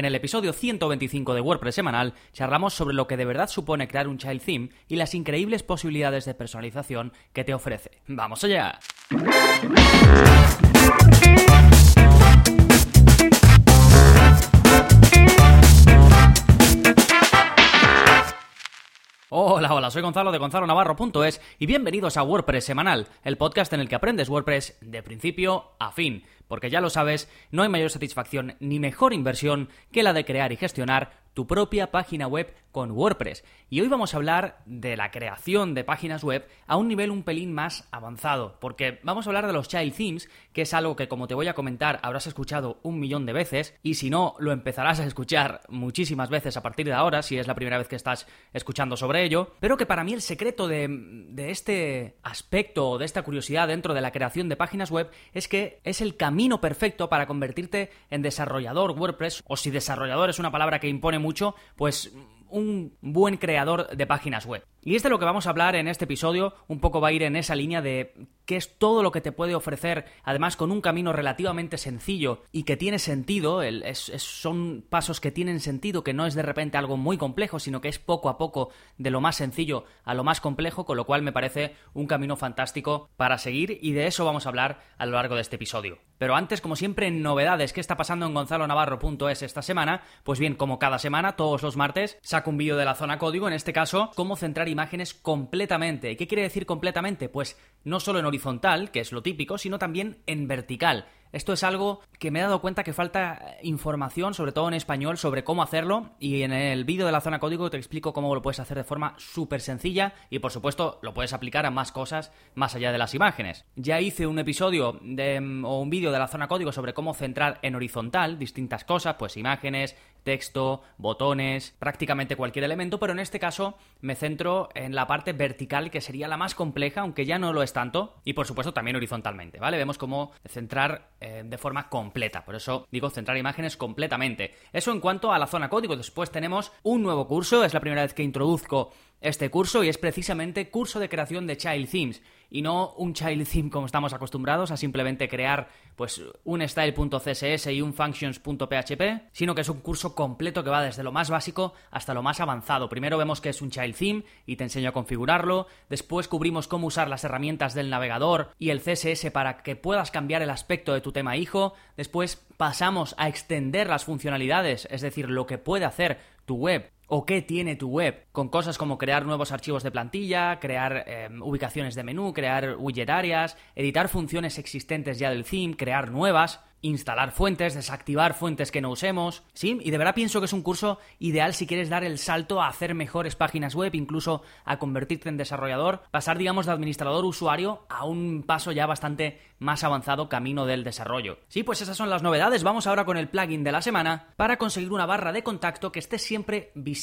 En el episodio 125 de WordPress semanal charlamos sobre lo que de verdad supone crear un child theme y las increíbles posibilidades de personalización que te ofrece. ¡Vamos allá! Hola, hola, soy Gonzalo de Gonzalo Navarro.es y bienvenidos a WordPress Semanal, el podcast en el que aprendes WordPress de principio a fin. Porque ya lo sabes, no hay mayor satisfacción ni mejor inversión que la de crear y gestionar tu propia página web con WordPress. Y hoy vamos a hablar de la creación de páginas web a un nivel un pelín más avanzado, porque vamos a hablar de los child themes, que es algo que como te voy a comentar habrás escuchado un millón de veces, y si no, lo empezarás a escuchar muchísimas veces a partir de ahora, si es la primera vez que estás escuchando sobre ello, pero que para mí el secreto de, de este aspecto, de esta curiosidad dentro de la creación de páginas web, es que es el camino perfecto para convertirte en desarrollador WordPress, o si desarrollador es una palabra que impone mucho, pues un buen creador de páginas web. Y es de lo que vamos a hablar en este episodio, un poco va a ir en esa línea de qué es todo lo que te puede ofrecer, además con un camino relativamente sencillo y que tiene sentido, son pasos que tienen sentido, que no es de repente algo muy complejo, sino que es poco a poco de lo más sencillo a lo más complejo, con lo cual me parece un camino fantástico para seguir y de eso vamos a hablar a lo largo de este episodio. Pero antes, como siempre, novedades, ¿qué está pasando en gonzalonavarro.es esta semana? Pues bien, como cada semana, todos los martes, saco un vídeo de la zona código, en este caso, cómo centrar imágenes completamente. ¿Y qué quiere decir completamente? Pues no solo en horizontal, que es lo típico, sino también en vertical. Esto es algo que me he dado cuenta que falta información, sobre todo en español, sobre cómo hacerlo y en el vídeo de la zona código te explico cómo lo puedes hacer de forma súper sencilla y por supuesto lo puedes aplicar a más cosas más allá de las imágenes. Ya hice un episodio de, o un vídeo de la zona código sobre cómo centrar en horizontal distintas cosas, pues imágenes, texto, botones, prácticamente cualquier elemento, pero en este caso me centro en la parte vertical que sería la más compleja, aunque ya no lo es tanto, y por supuesto también horizontalmente, ¿vale? Vemos cómo centrar eh, de forma completa, por eso digo centrar imágenes completamente. Eso en cuanto a la zona código, después tenemos un nuevo curso, es la primera vez que introduzco este curso y es precisamente curso de creación de Child Themes y no un child theme como estamos acostumbrados a simplemente crear pues un style.css y un functions.php, sino que es un curso completo que va desde lo más básico hasta lo más avanzado. Primero vemos que es un child theme y te enseño a configurarlo, después cubrimos cómo usar las herramientas del navegador y el CSS para que puedas cambiar el aspecto de tu tema hijo, después pasamos a extender las funcionalidades, es decir, lo que puede hacer tu web o qué tiene tu web, con cosas como crear nuevos archivos de plantilla, crear em, ubicaciones de menú, crear widget áreas, editar funciones existentes ya del theme, crear nuevas instalar fuentes, desactivar fuentes que no usemos, ¿sí? Y de verdad pienso que es un curso ideal si quieres dar el salto a hacer mejores páginas web, incluso a convertirte en desarrollador, pasar, digamos, de administrador usuario a un paso ya bastante más avanzado camino del desarrollo. Sí, pues esas son las novedades. Vamos ahora con el plugin de la semana para conseguir una barra de contacto que esté siempre visible.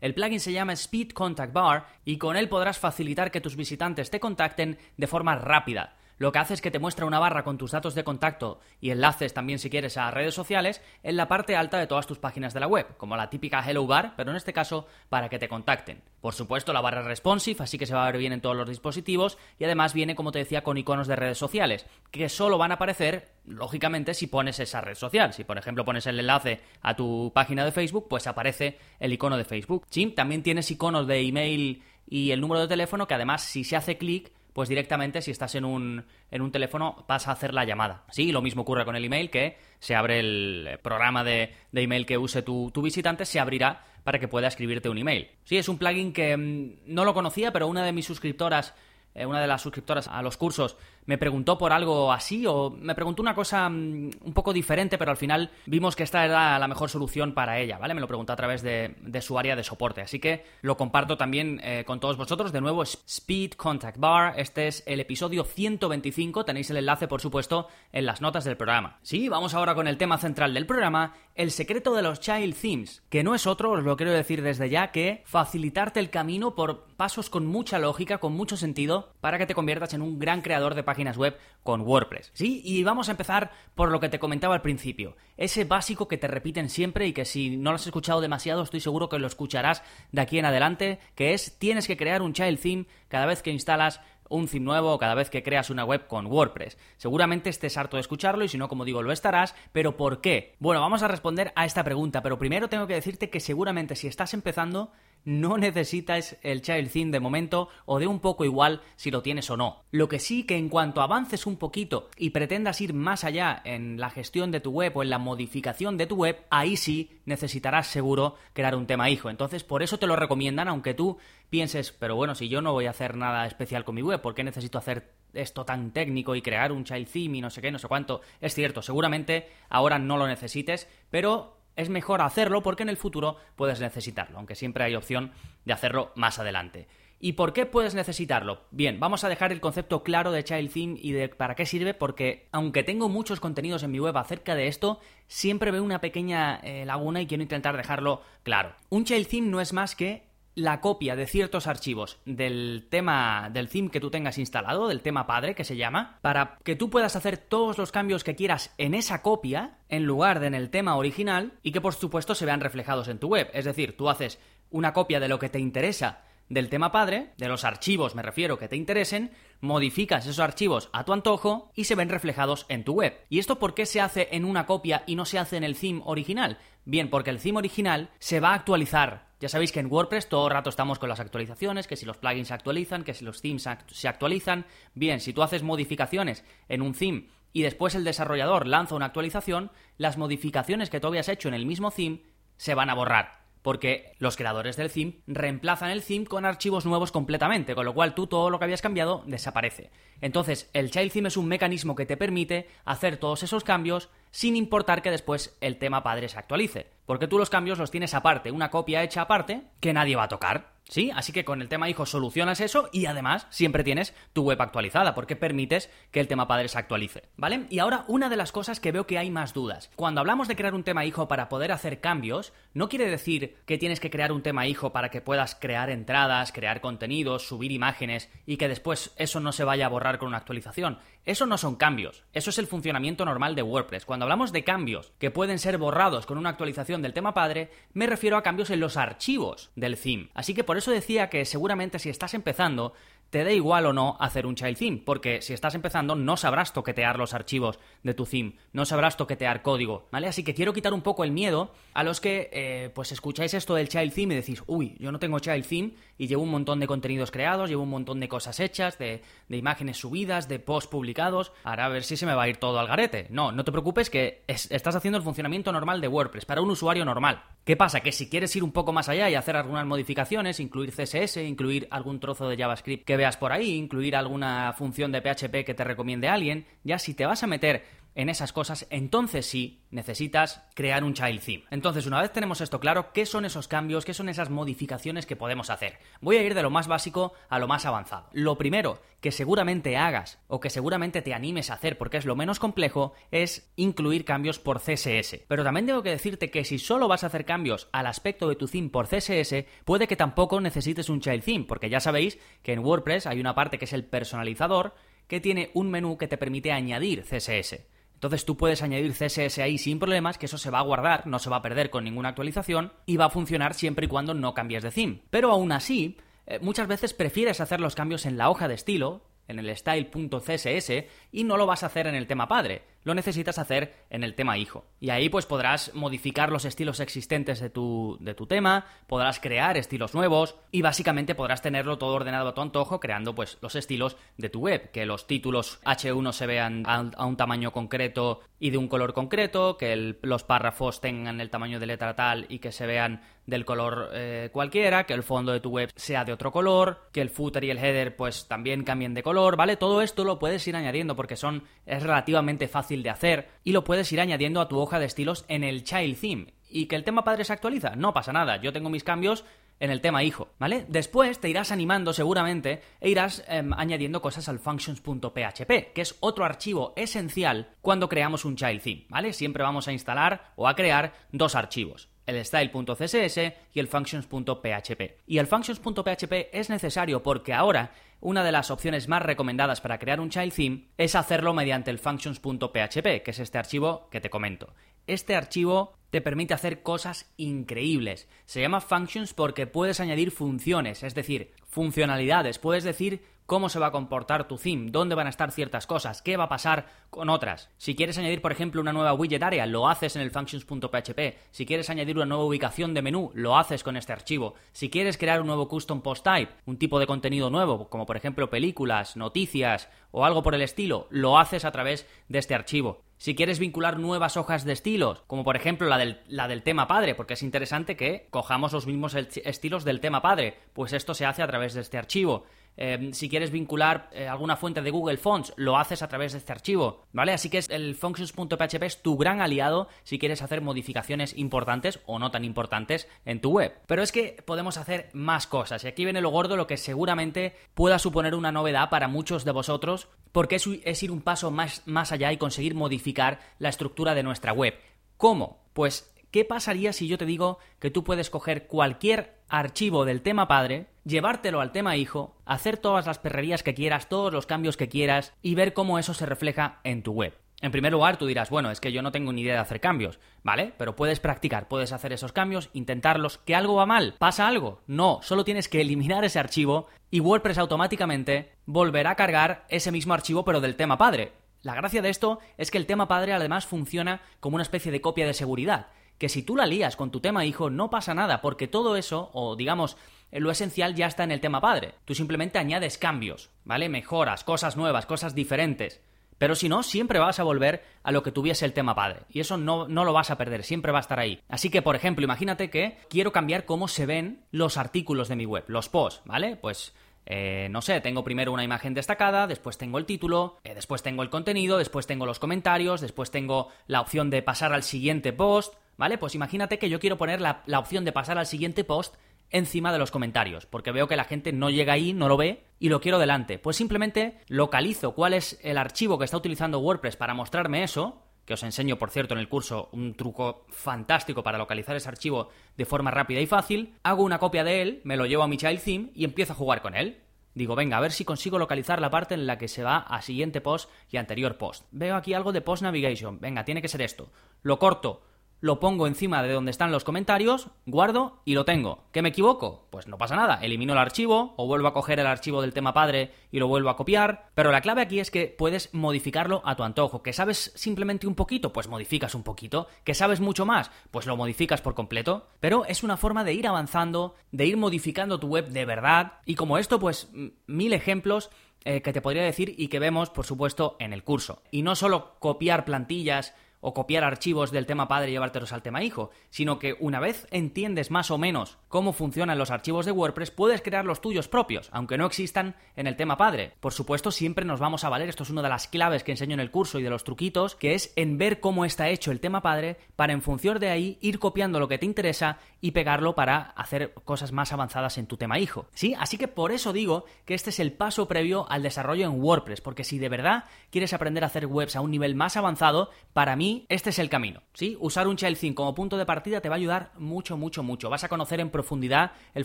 El plugin se llama Speed Contact Bar y con él podrás facilitar que tus visitantes te contacten de forma rápida lo que hace es que te muestra una barra con tus datos de contacto y enlaces también si quieres a redes sociales en la parte alta de todas tus páginas de la web, como la típica Hello Bar, pero en este caso para que te contacten. Por supuesto, la barra responsive, así que se va a ver bien en todos los dispositivos y además viene, como te decía, con iconos de redes sociales, que solo van a aparecer, lógicamente, si pones esa red social. Si, por ejemplo, pones el enlace a tu página de Facebook, pues aparece el icono de Facebook. Sí, también tienes iconos de email y el número de teléfono que además si se hace clic pues directamente si estás en un, en un teléfono vas a hacer la llamada. Sí, lo mismo ocurre con el email, que se abre el programa de, de email que use tu, tu, visitante, se abrirá para que pueda escribirte un email. Sí, es un plugin que mm, no lo conocía, pero una de mis suscriptoras, eh, una de las suscriptoras a los cursos, me preguntó por algo así o me preguntó una cosa mm, un poco diferente, pero al final vimos que esta era la mejor solución para ella, ¿vale? Me lo preguntó a través de, su área de soporte, así que lo comparto también eh, con todos vosotros. De nuevo, Speed Contact Bar, este es el episodio 125, tenéis el enlace, por supuesto, en las notas del programa. Sí, vamos ahora con el tema central del programa, el secreto de los Child Themes, que no es otro, os lo quiero decir desde ya, que facilitarte el camino por pasos con mucha lógica, con mucho sentido, para que te conviertas en un gran creador de páginas web con WordPress. Sí, y vamos a empezar por lo que te comentaba al principio. Ese básico que te repiten siempre y que si no lo has escuchado demasiado estoy seguro que lo escucharás de aquí en adelante, que es tienes que crear un child theme cada vez que instalas un theme nuevo cada vez que creas una web con WordPress. Seguramente estés harto de escucharlo y si no, como digo, lo estarás, pero ¿por qué? Bueno, vamos a responder a esta pregunta, pero primero tengo que decirte que seguramente si estás empezando no necesitas el child theme de momento o de un poco igual si lo tienes o no. Lo que sí que en cuanto avances un poquito y pretendas ir más allá en la gestión de tu web o en la modificación de tu web, ahí sí necesitarás seguro crear un tema hijo. Entonces por eso te lo recomiendan, aunque tú pienses, pero bueno, si yo no voy a hacer nada especial con mi web, ¿por qué necesito hacer esto tan técnico y crear un child theme y no sé qué, no sé cuánto? Es cierto, seguramente ahora no lo necesites, pero es mejor hacerlo porque en el futuro puedes necesitarlo, aunque siempre hay opción de hacerlo más adelante. ¿Y por qué puedes necesitarlo? Bien, vamos a dejar el concepto claro de Child Theme y de para qué sirve, porque aunque tengo muchos contenidos en mi web acerca de esto, siempre veo una pequeña eh, laguna y quiero intentar dejarlo claro. Un Child Theme no es más que la copia de ciertos archivos del tema del theme que tú tengas instalado, del tema padre que se llama, para que tú puedas hacer todos los cambios que quieras en esa copia en lugar de en el tema original y que por supuesto se vean reflejados en tu web. Es decir, tú haces una copia de lo que te interesa del tema padre, de los archivos me refiero que te interesen, modificas esos archivos a tu antojo y se ven reflejados en tu web. ¿Y esto por qué se hace en una copia y no se hace en el theme original? Bien, porque el theme original se va a actualizar ya sabéis que en WordPress todo el rato estamos con las actualizaciones, que si los plugins se actualizan, que si los themes se actualizan. Bien, si tú haces modificaciones en un theme y después el desarrollador lanza una actualización, las modificaciones que tú habías hecho en el mismo theme se van a borrar. Porque los creadores del theme reemplazan el theme con archivos nuevos completamente, con lo cual tú todo lo que habías cambiado desaparece. Entonces, el child theme es un mecanismo que te permite hacer todos esos cambios sin importar que después el tema padre se actualice. Porque tú los cambios los tienes aparte, una copia hecha aparte que nadie va a tocar. ¿Sí? Así que con el tema hijo solucionas eso y además siempre tienes tu web actualizada porque permites que el tema padre se actualice. ¿Vale? Y ahora una de las cosas que veo que hay más dudas. Cuando hablamos de crear un tema hijo para poder hacer cambios, no quiere decir que tienes que crear un tema hijo para que puedas crear entradas, crear contenidos, subir imágenes y que después eso no se vaya a borrar con una actualización. Eso no son cambios, eso es el funcionamiento normal de WordPress. Cuando hablamos de cambios que pueden ser borrados con una actualización del tema padre, me refiero a cambios en los archivos del theme. Así que por eso decía que seguramente si estás empezando, te da igual o no hacer un child theme, porque si estás empezando no sabrás toquetear los archivos de tu theme, no sabrás toquetear código, ¿vale? Así que quiero quitar un poco el miedo a los que eh, pues escucháis esto del child theme y decís, uy, yo no tengo child theme y llevo un montón de contenidos creados, llevo un montón de cosas hechas, de, de imágenes subidas, de posts publicados, ahora a ver si se me va a ir todo al garete. No, no te preocupes que estás haciendo el funcionamiento normal de WordPress para un usuario normal. ¿Qué pasa? Que si quieres ir un poco más allá y hacer algunas modificaciones, incluir CSS, incluir algún trozo de JavaScript que veas por ahí, incluir alguna función de PHP que te recomiende alguien, ya si te vas a meter en esas cosas, entonces sí necesitas crear un child theme. Entonces, una vez tenemos esto claro, ¿qué son esos cambios? ¿Qué son esas modificaciones que podemos hacer? Voy a ir de lo más básico a lo más avanzado. Lo primero que seguramente hagas o que seguramente te animes a hacer porque es lo menos complejo es incluir cambios por CSS. Pero también tengo que decirte que si solo vas a hacer cambios al aspecto de tu theme por CSS, puede que tampoco necesites un child theme, porque ya sabéis que en WordPress hay una parte que es el personalizador que tiene un menú que te permite añadir CSS. Entonces tú puedes añadir CSS ahí sin problemas, que eso se va a guardar, no se va a perder con ninguna actualización y va a funcionar siempre y cuando no cambies de theme. Pero aún así, eh, muchas veces prefieres hacer los cambios en la hoja de estilo, en el style.css, y no lo vas a hacer en el tema padre lo necesitas hacer en el tema hijo. Y ahí pues podrás modificar los estilos existentes de tu, de tu tema, podrás crear estilos nuevos y básicamente podrás tenerlo todo ordenado a tu antojo creando pues los estilos de tu web, que los títulos H1 se vean a, un tamaño concreto y de un color concreto, que los párrafos tengan el tamaño de letra tal y que se vean del color eh, cualquiera, que el fondo de tu web sea de otro color, que el footer y el header pues también cambien de color, ¿vale? Todo esto lo puedes ir añadiendo porque son es relativamente fácil de hacer y lo puedes ir añadiendo a tu hoja de estilos en el child theme. ¿Y que el tema padre se actualiza? No pasa nada, yo tengo mis cambios en el tema hijo, ¿vale? Después te irás animando seguramente e irás em, añadiendo cosas al functions.php, que es otro archivo esencial cuando creamos un child theme, ¿vale? Siempre vamos a instalar o a crear dos archivos el style.css y el functions.php. Y el functions.php es necesario porque ahora una de las opciones más recomendadas para crear un child theme es hacerlo mediante el functions.php, que es este archivo que te comento. Este archivo te permite hacer cosas increíbles. Se llama functions porque puedes añadir funciones, es decir, funcionalidades. Puedes decir cómo se va a comportar tu theme, dónde van a estar ciertas cosas, qué va a pasar con otras. Si quieres añadir, por ejemplo, una nueva widget área, lo haces en el functions.php. Si quieres añadir una nueva ubicación de menú, lo haces con este archivo. Si quieres crear un nuevo custom post type, un tipo de contenido nuevo, como por ejemplo películas, noticias o algo por el estilo, lo haces a través de este archivo. Si quieres vincular nuevas hojas de estilos, como por ejemplo la del, la del, tema padre, porque es interesante que cojamos los mismos estilos del tema padre, pues esto se hace a través de este archivo. Em, si quieres vincular eh, alguna fuente de Google Fonts, lo haces a través de este archivo, ¿vale? Así que el functions.php es tu gran aliado si quieres hacer modificaciones importantes o no tan importantes en tu web. Pero es que podemos hacer más cosas y aquí viene lo gordo, lo que seguramente pueda suponer una novedad para muchos de vosotros, porque es, es ir un paso más, más allá y conseguir modificar la estructura de nuestra web. ¿Cómo? Pues ¿Qué pasaría si yo te digo que tú puedes coger cualquier archivo del tema padre, llevártelo al tema hijo, hacer todas las perrerías que quieras, todos los cambios que quieras y ver cómo eso se refleja en tu web? En primer lugar, tú dirás, bueno, es que yo no tengo ni idea de hacer cambios, ¿vale? Pero puedes practicar, puedes hacer esos cambios, intentarlos. ¿Que algo va mal? ¿Pasa algo? No, solo tienes que eliminar ese archivo y WordPress automáticamente volverá a cargar ese mismo archivo pero del tema padre. La gracia de esto es que el tema padre además funciona como una especie de copia de seguridad que si tú la lías con tu tema hijo no pasa nada, porque todo eso, o digamos, lo esencial ya está en el tema padre. Tú simplemente añades cambios, ¿vale? Mejoras, cosas nuevas, cosas diferentes. Pero si no, siempre vas a volver a lo que tuviese el tema padre. Y eso no, no, lo vas a perder, siempre va a estar ahí. Así que, por ejemplo, imagínate que quiero cambiar cómo se ven los artículos de mi web, los posts, ¿vale? Pues eh, no sé, tengo primero una imagen destacada, después tengo el título, eh, después tengo el contenido, después tengo los comentarios, después tengo la opción de pasar al siguiente post, ¿vale? Pues imagínate que yo quiero poner la, la opción de pasar al siguiente post encima de los comentarios, porque veo que la gente no llega ahí, no lo ve y lo quiero delante. Pues simplemente localizo cuál es el archivo que está utilizando WordPress para mostrarme eso, que os enseño, por cierto, en el curso un truco fantástico para localizar ese archivo de forma rápida y fácil, hago una copia de él, me lo llevo a mi child theme y empiezo a jugar con él. Digo, venga, a ver si consigo localizar la parte en la que se va a siguiente post y anterior post. Veo aquí algo de post navigation. Venga, tiene que ser esto. Lo corto, lo pongo encima de donde están los comentarios, guardo y lo tengo. ¿Qué me equivoco? Pues no pasa nada, elimino el archivo o vuelvo a coger el archivo del tema padre y lo vuelvo a copiar, pero la clave aquí es que puedes modificarlo a tu antojo. ¿Que sabes simplemente un poquito? Pues modificas un poquito. ¿Que sabes mucho más? Pues lo modificas por completo. Pero es una forma de ir avanzando, de ir modificando tu web de verdad y como esto, pues mil ejemplos eh, que te podría decir y que vemos, por supuesto, en el curso. Y no solo copiar plantillas, o copiar archivos del tema padre y llevártelos al tema hijo, sino que una vez entiendes más o menos cómo funcionan los archivos de WordPress, puedes crear los tuyos propios, aunque no existan en el tema padre. Por supuesto, siempre nos vamos a valer, esto es una de las claves que enseño en el curso y de los truquitos, que es en ver cómo está hecho el tema padre para en función de ahí ir copiando lo que te interesa y pegarlo para hacer cosas más avanzadas en tu tema hijo. ¿Sí? Así que por eso digo que este es el paso previo al desarrollo en WordPress, porque si de verdad quieres aprender a hacer webs a un nivel más avanzado, para mí este es el camino, ¿sí? Usar un child como punto de partida te va a ayudar mucho, mucho, mucho. Vas a conocer en profundidad el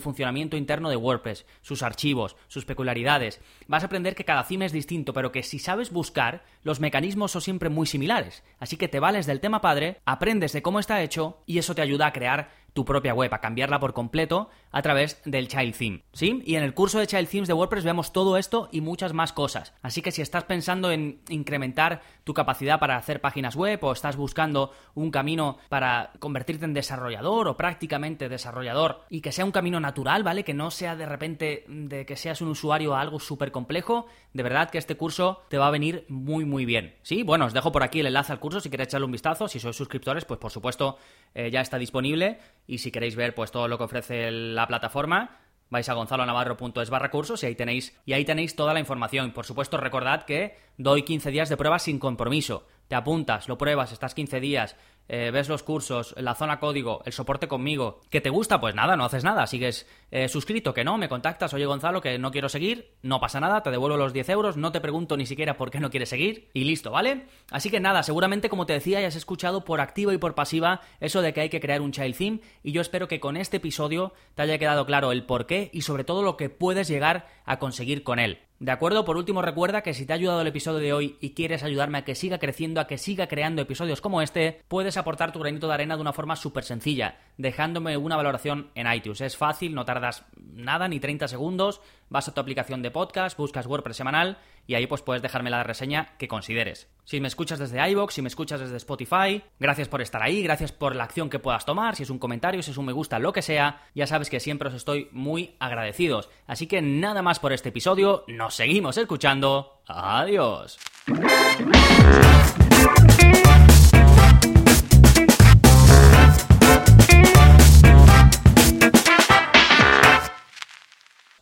funcionamiento interno de WordPress, sus archivos, sus peculiaridades. Vas a aprender que cada theme es distinto, pero que si sabes buscar, los mecanismos son siempre muy similares. Así que te vales del tema padre, aprendes de cómo está hecho y eso te ayuda a crear tu propia web, a cambiarla por completo a través del Child Theme. ¿Sí? Y en el curso de Child Themes de WordPress vemos todo esto y muchas más cosas. Así que si estás pensando en incrementar tu capacidad para hacer páginas web o estás buscando un camino para convertirte en desarrollador o prácticamente desarrollador y que sea un camino natural, ¿vale? Que no sea de repente de que seas un usuario a algo súper complejo, de verdad que este curso te va a venir muy muy bien. ¿Sí? Bueno, os dejo por aquí el enlace al curso si queréis echarle un vistazo. Si sois suscriptores, pues por supuesto eh, ya está disponible y si queréis ver pues todo lo que ofrece la plataforma, vais a gonzalonavarro.es barra cursos y ahí tenéis y ahí tenéis toda la información. Por supuesto, recordad que doy 15 días de prueba sin compromiso. Te apuntas, lo pruebas, estás 15 días, eh, ves los cursos, la zona código, el soporte conmigo, que te gusta, pues nada, no haces nada, sigues eh, suscrito, que no, me contactas, oye Gonzalo, que no quiero seguir, no pasa nada, te devuelvo los 10 euros, no te pregunto ni siquiera por qué no quieres seguir y listo, ¿vale? Así que nada, seguramente como te decía, ya has escuchado por activa y por pasiva eso de que hay que crear un child theme y yo espero que con este episodio te haya quedado claro el por qué y sobre todo lo que puedes llegar a conseguir con él. ¿De acuerdo? Por último, recuerda que si te ha ayudado el episodio de hoy y quieres ayudarme a que siga creciendo, a que siga creando episodios como este, puedes aportar tu granito de arena de una forma súper sencilla, dejándome una valoración en iTunes. Es fácil, no tardas nada, ni 30 segundos, vas a tu aplicación de podcast, buscas WordPress semanal y ahí pues puedes dejarme la reseña que consideres. Si me escuchas desde iVoox, si me escuchas desde Spotify, gracias por estar ahí, gracias por la acción que puedas tomar, si es un comentario, si es un me gusta, lo que sea, ya sabes que siempre os estoy muy agradecidos. Así que nada más por este episodio, nos seguimos escuchando. Adiós.